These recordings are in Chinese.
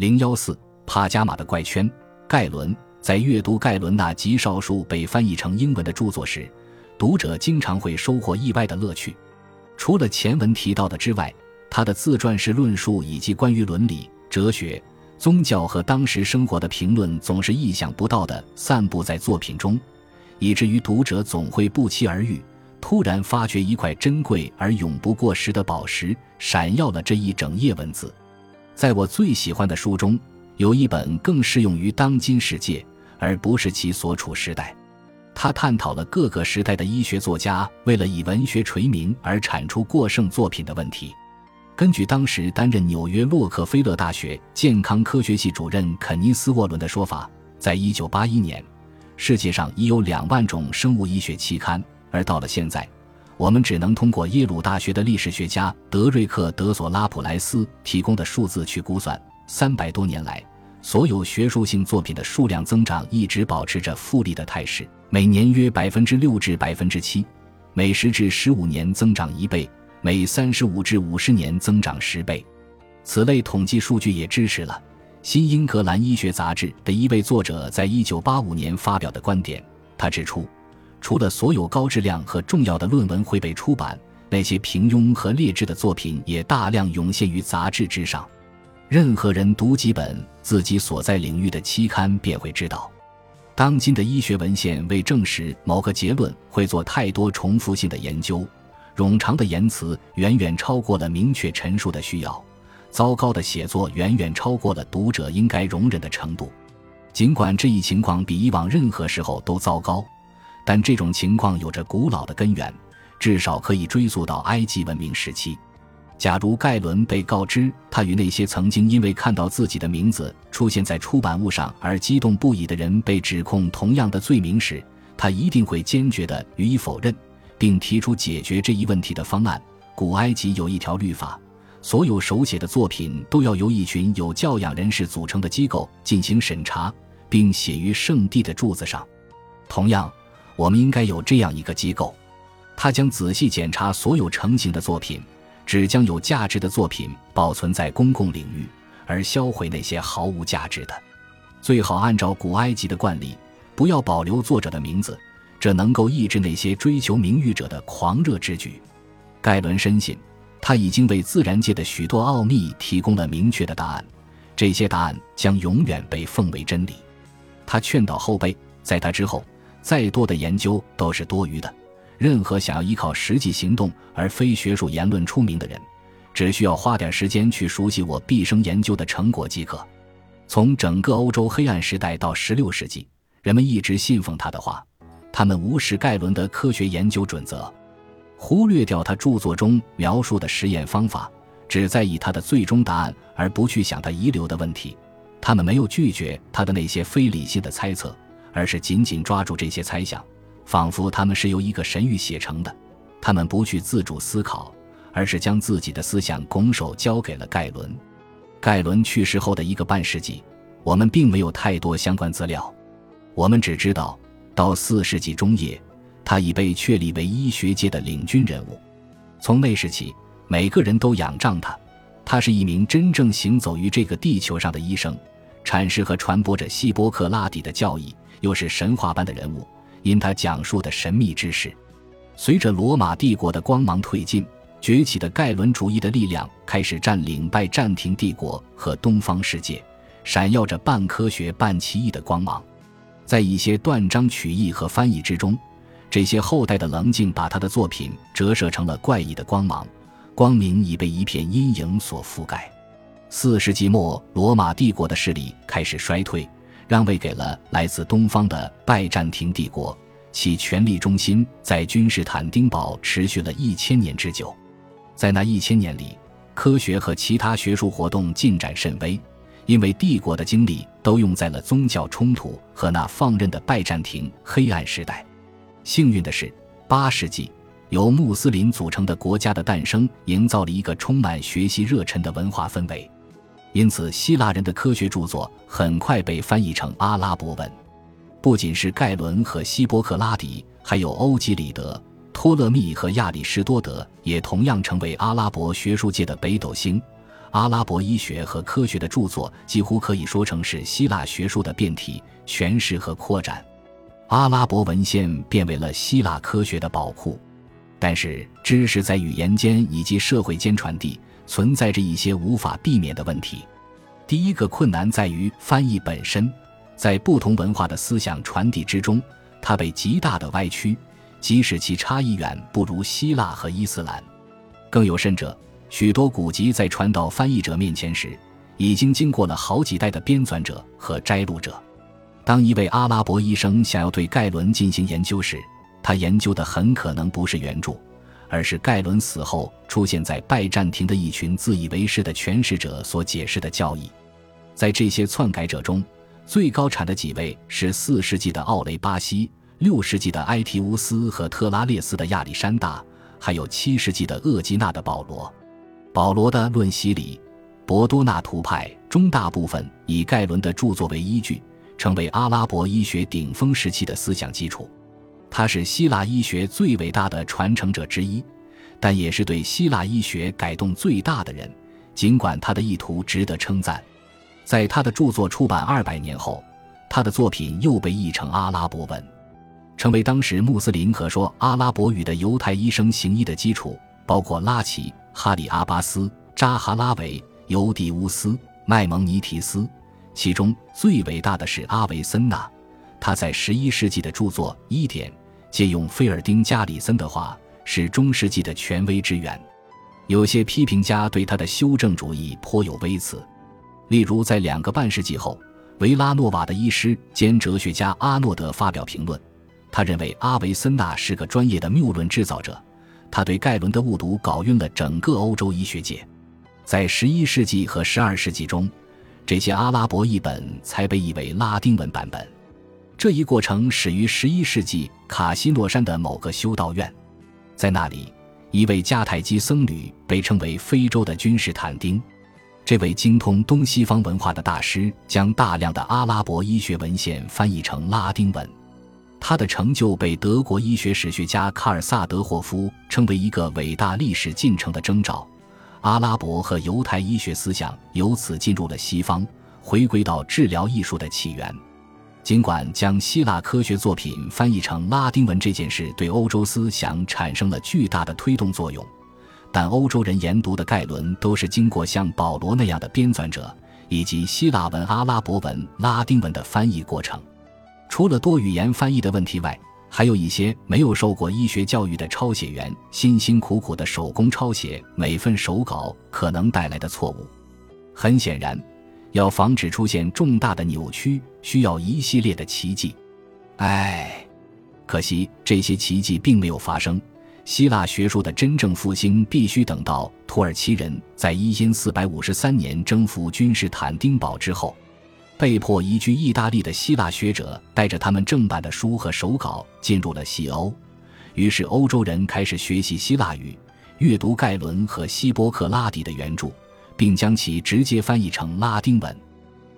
零幺四帕加马的怪圈。盖伦在阅读盖伦那极少数被翻译成英文的著作时，读者经常会收获意外的乐趣。除了前文提到的之外，他的自传式论述以及关于伦理、哲学、宗教和当时生活的评论，总是意想不到的散布在作品中，以至于读者总会不期而遇，突然发觉一块珍贵而永不过时的宝石闪耀了这一整页文字。在我最喜欢的书中，有一本更适用于当今世界，而不是其所处时代。他探讨了各个时代的医学作家为了以文学垂名而产出过剩作品的问题。根据当时担任纽约洛克菲勒大学健康科学系主任肯尼斯·沃伦的说法，在一九八一年，世界上已有两万种生物医学期刊，而到了现在。我们只能通过耶鲁大学的历史学家德瑞克·德索拉普莱斯提供的数字去估算，三百多年来，所有学术性作品的数量增长一直保持着复利的态势，每年约百分之六至百分之七，每十至十五年增长一倍，每三十五至五十年增长十倍。此类统计数据也支持了《新英格兰医学杂志》的一位作者在一九八五年发表的观点。他指出。除了所有高质量和重要的论文会被出版，那些平庸和劣质的作品也大量涌现于杂志之上。任何人读几本自己所在领域的期刊，便会知道，当今的医学文献为证实某个结论会做太多重复性的研究，冗长的言辞远远超过了明确陈述的需要，糟糕的写作远远超过了读者应该容忍的程度。尽管这一情况比以往任何时候都糟糕。但这种情况有着古老的根源，至少可以追溯到埃及文明时期。假如盖伦被告知他与那些曾经因为看到自己的名字出现在出版物上而激动不已的人被指控同样的罪名时，他一定会坚决地予以否认，并提出解决这一问题的方案。古埃及有一条律法：所有手写的作品都要由一群有教养人士组成的机构进行审查，并写于圣地的柱子上。同样。我们应该有这样一个机构，他将仔细检查所有成型的作品，只将有价值的作品保存在公共领域，而销毁那些毫无价值的。最好按照古埃及的惯例，不要保留作者的名字，这能够抑制那些追求名誉者的狂热之举。盖伦深信，他已经为自然界的许多奥秘提供了明确的答案，这些答案将永远被奉为真理。他劝导后辈，在他之后。再多的研究都是多余的。任何想要依靠实际行动而非学术言论出名的人，只需要花点时间去熟悉我毕生研究的成果即可。从整个欧洲黑暗时代到16世纪，人们一直信奉他的话。他们无视盖伦的科学研究准则，忽略掉他著作中描述的实验方法，只在意他的最终答案，而不去想他遗留的问题。他们没有拒绝他的那些非理性的猜测。而是紧紧抓住这些猜想，仿佛他们是由一个神谕写成的。他们不去自主思考，而是将自己的思想拱手交给了盖伦。盖伦去世后的一个半世纪，我们并没有太多相关资料。我们只知道，到四世纪中叶，他已被确立为医学界的领军人物。从那时起，每个人都仰仗他。他是一名真正行走于这个地球上的医生，阐释和传播着希波克拉底的教义。又是神话般的人物，因他讲述的神秘知识。随着罗马帝国的光芒褪尽，崛起的盖伦主义的力量开始占领拜占庭帝国和东方世界，闪耀着半科学半奇异的光芒。在一些断章取义和翻译之中，这些后代的棱镜把他的作品折射成了怪异的光芒，光明已被一片阴影所覆盖。四世纪末，罗马帝国的势力开始衰退。让位给了来自东方的拜占庭帝国，其权力中心在君士坦丁堡持续了一千年之久。在那一千年里，科学和其他学术活动进展甚微，因为帝国的精力都用在了宗教冲突和那放任的拜占庭黑暗时代。幸运的是，八世纪由穆斯林组成的国家的诞生，营造了一个充满学习热忱的文化氛围。因此，希腊人的科学著作很快被翻译成阿拉伯文。不仅是盖伦和希波克拉底，还有欧几里得、托勒密和亚里士多德，也同样成为阿拉伯学术界的北斗星。阿拉伯医学和科学的著作几乎可以说成是希腊学术的变体、诠释和扩展。阿拉伯文献变为了希腊科学的宝库。但是，知识在语言间以及社会间传递，存在着一些无法避免的问题。第一个困难在于翻译本身，在不同文化的思想传递之中，它被极大的歪曲，即使其差异远不如希腊和伊斯兰。更有甚者，许多古籍在传到翻译者面前时，已经经过了好几代的编纂者和摘录者。当一位阿拉伯医生想要对盖伦进行研究时，他研究的很可能不是原著，而是盖伦死后出现在拜占庭的一群自以为是的诠释者所解释的教义。在这些篡改者中，最高产的几位是四世纪的奥雷巴西、六世纪的埃提乌斯和特拉列斯的亚历山大，还有七世纪的厄基纳的保罗。保罗的《论洗礼》，博多纳图派中大部分以盖伦的著作为依据，成为阿拉伯医学顶峰时期的思想基础。他是希腊医学最伟大的传承者之一，但也是对希腊医学改动最大的人。尽管他的意图值得称赞，在他的著作出版二百年后，他的作品又被译成阿拉伯文，成为当时穆斯林和说阿拉伯语的犹太医生行医的基础。包括拉齐、哈里阿巴斯、扎哈拉维、尤迪乌斯、麦蒙尼提斯，其中最伟大的是阿维森纳，他在十一世纪的著作《一点》。借用菲尔丁加里森的话，是中世纪的权威之源。有些批评家对他的修正主义颇有微词，例如在两个半世纪后，维拉诺瓦的医师兼哲学家阿诺德发表评论，他认为阿维森纳是个专业的谬论制造者，他对盖伦的误读搞晕了整个欧洲医学界。在十一世纪和十二世纪中，这些阿拉伯译本才被译为拉丁文版本。这一过程始于十一世纪卡西诺山的某个修道院，在那里，一位迦太基僧侣被称为非洲的君士坦丁。这位精通东西方文化的大师将大量的阿拉伯医学文献翻译成拉丁文。他的成就被德国医学史学家卡尔萨德霍夫称为一个伟大历史进程的征兆。阿拉伯和犹太医学思想由此进入了西方，回归到治疗艺术的起源。尽管将希腊科学作品翻译成拉丁文这件事对欧洲思想产生了巨大的推动作用，但欧洲人研读的盖伦都是经过像保罗那样的编纂者以及希腊文、阿拉伯文、拉丁文的翻译过程。除了多语言翻译的问题外，还有一些没有受过医学教育的抄写员辛辛苦苦的手工抄写每份手稿可能带来的错误。很显然。要防止出现重大的扭曲，需要一系列的奇迹。唉，可惜这些奇迹并没有发生。希腊学术的真正复兴必须等到土耳其人在一因四百五十三年征服君士坦丁堡之后，被迫移居意大利的希腊学者带着他们正版的书和手稿进入了西欧，于是欧洲人开始学习希腊语，阅读盖伦和希波克拉底的原著。并将其直接翻译成拉丁文，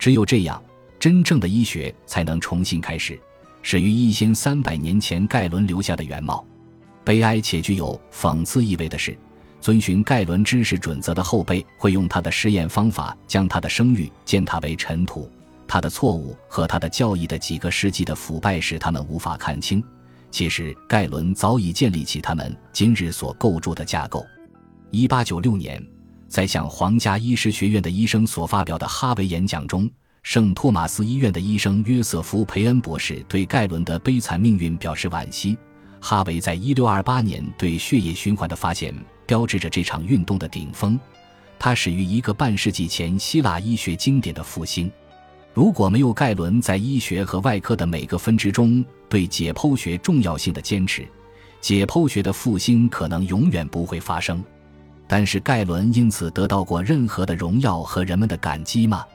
只有这样，真正的医学才能重新开始，始于一千三百年前盖伦留下的原貌。悲哀且具有讽刺意味的是，遵循盖伦知识准则的后辈会用他的实验方法将他的声誉践踏为尘土。他的错误和他的教义的几个世纪的腐败使他们无法看清，其实盖伦早已建立起他们今日所构筑的架构。一八九六年。在向皇家医师学院的医生所发表的哈维演讲中，圣托马斯医院的医生约瑟夫·培恩博士对盖伦的悲惨命运表示惋惜。哈维在1628年对血液循环的发现，标志着这场运动的顶峰。它始于一个半世纪前希腊医学经典的复兴。如果没有盖伦在医学和外科的每个分支中对解剖学重要性的坚持，解剖学的复兴可能永远不会发生。但是盖伦因此得到过任何的荣耀和人们的感激吗？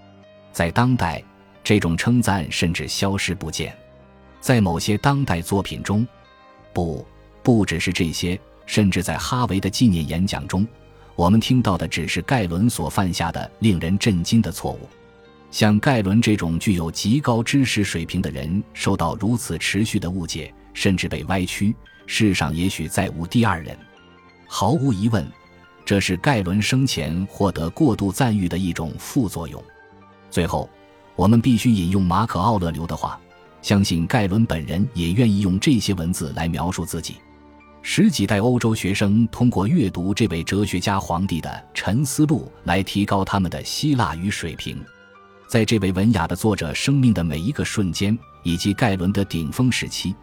在当代，这种称赞甚至消失不见。在某些当代作品中，不，不只是这些，甚至在哈维的纪念演讲中，我们听到的只是盖伦所犯下的令人震惊的错误。像盖伦这种具有极高知识水平的人，受到如此持续的误解，甚至被歪曲，世上也许再无第二人。毫无疑问。这是盖伦生前获得过度赞誉的一种副作用。最后，我们必须引用马可·奥勒留的话，相信盖伦本人也愿意用这些文字来描述自己。十几代欧洲学生通过阅读这位哲学家皇帝的《沉思录》来提高他们的希腊语水平。在这位文雅的作者生命的每一个瞬间，以及盖伦的顶峰时期，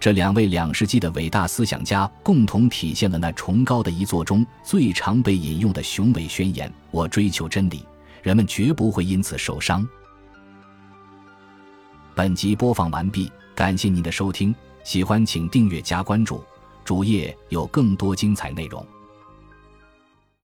这两位两世纪的伟大思想家共同体现了那崇高的一座中最常被引用的雄伟宣言：“我追求真理，人们绝不会因此受伤。”本集播放完毕，感谢您的收听，喜欢请订阅加关注，主页有更多精彩内容。